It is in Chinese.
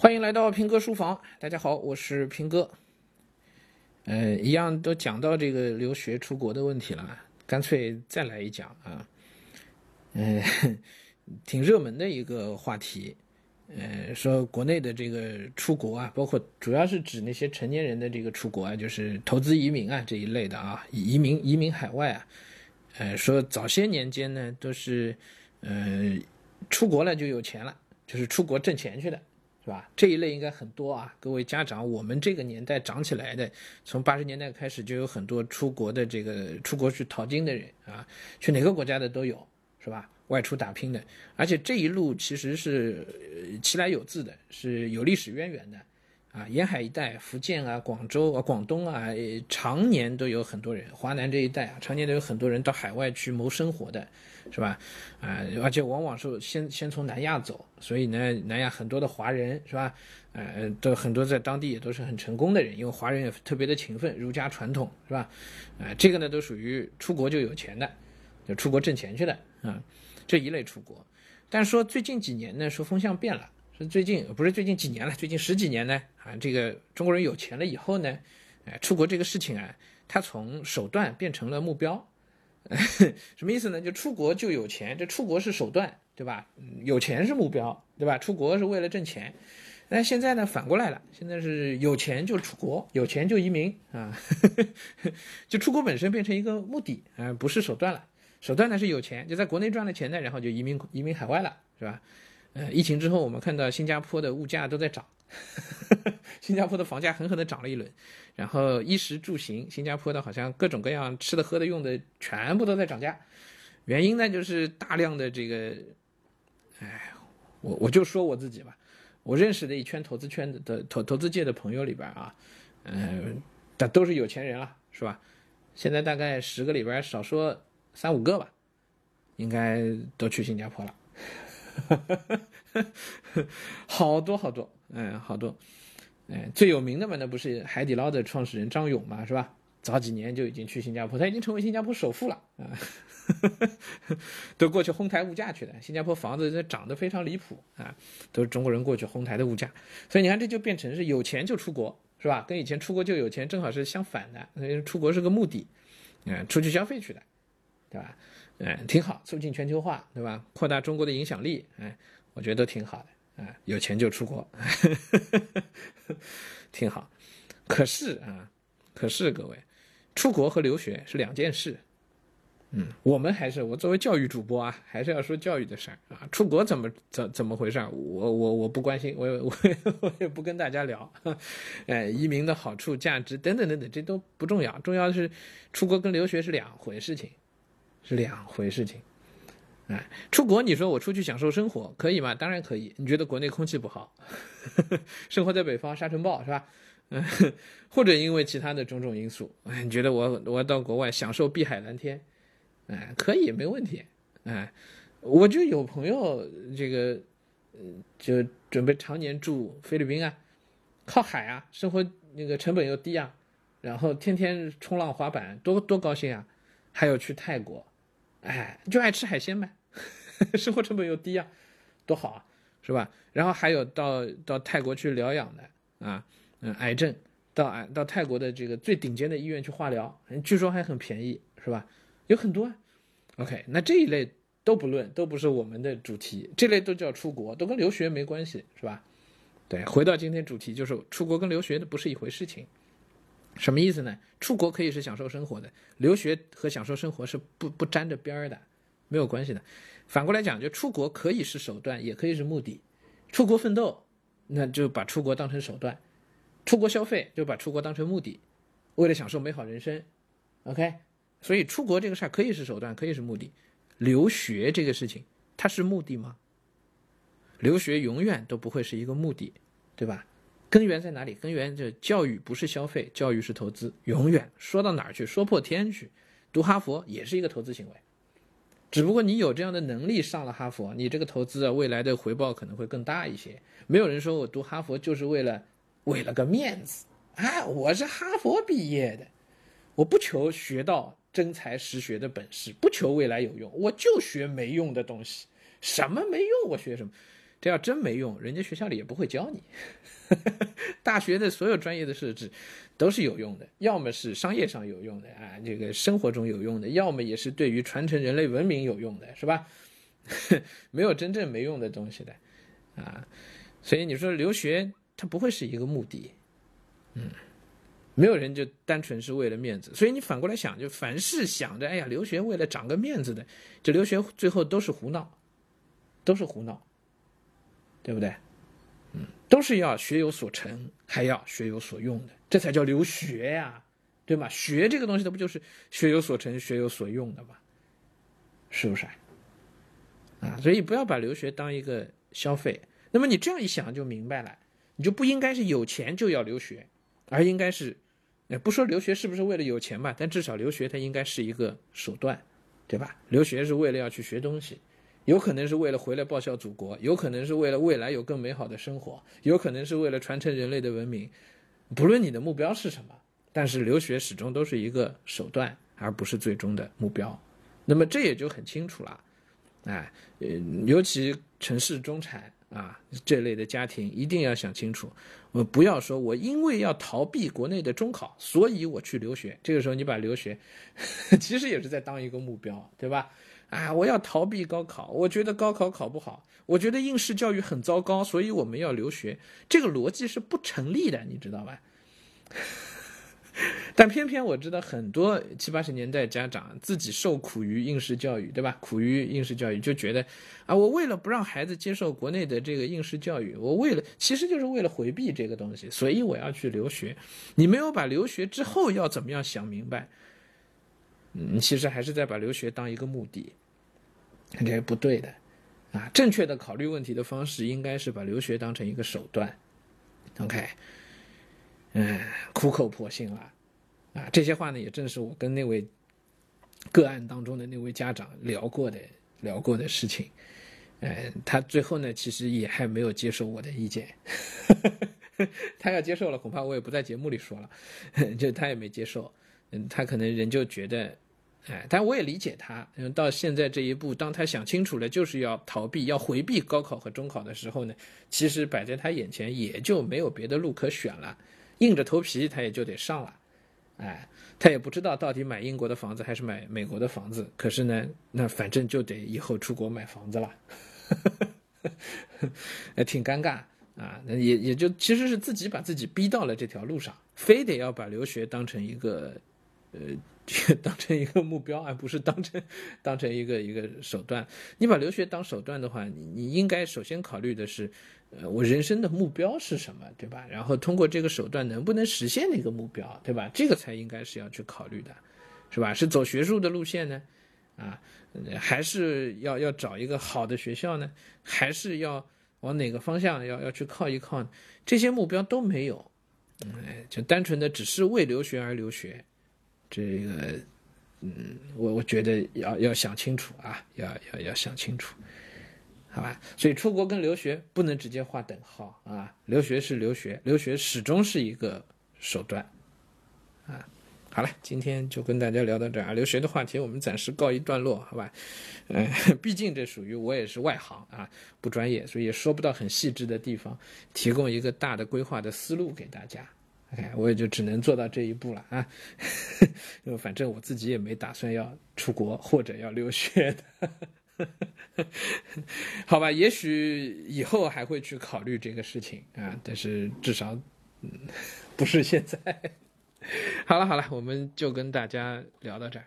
欢迎来到平哥书房，大家好，我是平哥。呃，一样都讲到这个留学出国的问题了，干脆再来一讲啊。嗯，挺热门的一个话题。呃，说国内的这个出国啊，包括主要是指那些成年人的这个出国啊，就是投资移民啊这一类的啊，移民移民海外啊。呃，说早些年间呢，都是呃出国了就有钱了，就是出国挣钱去的。是吧？这一类应该很多啊，各位家长，我们这个年代长起来的，从八十年代开始就有很多出国的这个出国去淘金的人啊，去哪个国家的都有，是吧？外出打拼的，而且这一路其实是呃其来有自的，是有历史渊源的。啊，沿海一带，福建啊、广州啊、广东啊，常年都有很多人；华南这一带啊，常年都有很多人到海外去谋生活的，是吧？啊，而且往往是先先从南亚走，所以呢，南亚很多的华人，是吧？呃，都很多在当地也都是很成功的人，因为华人也特别的勤奋，儒家传统，是吧？啊，这个呢，都属于出国就有钱的，就出国挣钱去的啊，这一类出国。但是说最近几年呢，说风向变了。是最近不是最近几年了，最近十几年呢啊，这个中国人有钱了以后呢，哎，出国这个事情啊，他从手段变成了目标，什么意思呢？就出国就有钱，这出国是手段，对吧？有钱是目标，对吧？出国是为了挣钱，那现在呢反过来了，现在是有钱就出国，有钱就移民啊，就出国本身变成一个目的啊，不是手段了，手段呢是有钱，就在国内赚了钱呢，然后就移民移民海外了，是吧？呃，疫情之后，我们看到新加坡的物价都在涨，新加坡的房价狠狠的涨了一轮，然后衣食住行，新加坡的好像各种各样吃的、喝的、用的全部都在涨价，原因呢就是大量的这个，哎，我我就说我自己吧，我认识的一圈投资圈的的投投资界的朋友里边啊，嗯，的都是有钱人了，是吧？现在大概十个里边少说三五个吧，应该都去新加坡了。好多好多，哎，好多，哎，最有名的嘛，那不是海底捞的创始人张勇嘛，是吧？早几年就已经去新加坡，他已经成为新加坡首富了啊，都过去哄抬物价去了。新加坡房子这涨得非常离谱啊，都是中国人过去哄抬的物价，所以你看这就变成是有钱就出国，是吧？跟以前出国就有钱正好是相反的，出国是个目的，嗯，出去消费去的，对吧？哎，挺好，促进全球化，对吧？扩大中国的影响力，哎，我觉得都挺好的。哎，有钱就出国，挺好。可是啊，可是各位，出国和留学是两件事。嗯，我们还是我作为教育主播啊，还是要说教育的事儿啊。出国怎么怎怎么回事？我我我不关心，我我我也不跟大家聊。哎，移民的好处、价值等等等等，这都不重要，重要的是出国跟留学是两回事情。是两回事情，哎，出国你说我出去享受生活可以吗？当然可以。你觉得国内空气不好，生活在北方沙尘暴是吧？嗯，或者因为其他的种种因素，哎，你觉得我我到国外享受碧海蓝天，哎，可以没问题，哎，我就有朋友这个，嗯，就准备常年住菲律宾啊，靠海啊，生活那个成本又低啊，然后天天冲浪滑板，多多高兴啊，还有去泰国。哎，就爱吃海鲜呗，生活成本又低啊，多好啊，是吧？然后还有到到泰国去疗养的啊，嗯，癌症到癌到泰国的这个最顶尖的医院去化疗，据说还很便宜，是吧？有很多啊。OK，那这一类都不论，都不是我们的主题，这类都叫出国，都跟留学没关系，是吧？对，回到今天主题，就是出国跟留学的不是一回事情。什么意思呢？出国可以是享受生活的，留学和享受生活是不不沾着边儿的，没有关系的。反过来讲，就出国可以是手段，也可以是目的。出国奋斗，那就把出国当成手段；出国消费，就把出国当成目的，为了享受美好人生。OK，所以出国这个事儿可以是手段，可以是目的。留学这个事情，它是目的吗？留学永远都不会是一个目的，对吧？根源在哪里？根源就教育不是消费，教育是投资。永远说到哪儿去，说破天去，读哈佛也是一个投资行为。只不过你有这样的能力上了哈佛，你这个投资啊，未来的回报可能会更大一些。没有人说我读哈佛就是为了为了个面子啊！我是哈佛毕业的，我不求学到真才实学的本事，不求未来有用，我就学没用的东西。什么没用？我学什么？这要真没用，人家学校里也不会教你。大学的所有专业的设置都是有用的，要么是商业上有用的啊，这个生活中有用的，要么也是对于传承人类文明有用的，是吧？没有真正没用的东西的啊。所以你说留学，它不会是一个目的，嗯。没有人就单纯是为了面子，所以你反过来想，就凡是想着哎呀留学为了长个面子的，这留学最后都是胡闹，都是胡闹，对不对？嗯，都是要学有所成，还要学有所用的，这才叫留学呀，对吗？学这个东西，它不就是学有所成、学有所用的吗？是不是？啊，所以不要把留学当一个消费。那么你这样一想就明白了，你就不应该是有钱就要留学，而应该是。也不说留学是不是为了有钱吧，但至少留学它应该是一个手段，对吧？留学是为了要去学东西，有可能是为了回来报效祖国，有可能是为了未来有更美好的生活，有可能是为了传承人类的文明。不论你的目标是什么，但是留学始终都是一个手段，而不是最终的目标。那么这也就很清楚了，哎，尤其城市中产。啊，这类的家庭一定要想清楚，我不要说我因为要逃避国内的中考，所以我去留学。这个时候你把留学，其实也是在当一个目标，对吧？啊，我要逃避高考，我觉得高考考不好，我觉得应试教育很糟糕，所以我们要留学。这个逻辑是不成立的，你知道吧？但偏偏我知道很多七八十年代家长自己受苦于应试教育，对吧？苦于应试教育，就觉得啊，我为了不让孩子接受国内的这个应试教育，我为了其实就是为了回避这个东西，所以我要去留学。你没有把留学之后要怎么样想明白，你其实还是在把留学当一个目的，这是不对的啊！正确的考虑问题的方式应该是把留学当成一个手段。OK。嗯，苦口婆心了，啊，这些话呢，也正是我跟那位个案当中的那位家长聊过的聊过的事情。嗯，他最后呢，其实也还没有接受我的意见。他要接受了，恐怕我也不在节目里说了。就他也没接受，嗯，他可能人就觉得，哎，但我也理解他。嗯，到现在这一步，当他想清楚了，就是要逃避、要回避高考和中考的时候呢，其实摆在他眼前也就没有别的路可选了。硬着头皮，他也就得上了，哎，他也不知道到底买英国的房子还是买美国的房子。可是呢，那反正就得以后出国买房子了，挺尴尬啊。那也也就其实是自己把自己逼到了这条路上，非得要把留学当成一个，呃，当成一个目标，而不是当成当成一个一个手段。你把留学当手段的话，你你应该首先考虑的是。呃，我人生的目标是什么，对吧？然后通过这个手段能不能实现那个目标，对吧？这个才应该是要去考虑的，是吧？是走学术的路线呢，啊，还是要要找一个好的学校呢？还是要往哪个方向要要去靠一靠？这些目标都没有，哎，就单纯的只是为留学而留学，这个，嗯，我我觉得要要想清楚啊，要要要想清楚。好吧，所以出国跟留学不能直接划等号啊！留学是留学，留学始终是一个手段啊。好了，今天就跟大家聊到这儿啊。留学的话题我们暂时告一段落，好吧？嗯，毕竟这属于我也是外行啊，不专业，所以也说不到很细致的地方，提供一个大的规划的思路给大家。哎，我也就只能做到这一步了啊。因为反正我自己也没打算要出国或者要留学的。好吧，也许以后还会去考虑这个事情啊，但是至少，嗯，不是现在。好了好了，我们就跟大家聊到这儿。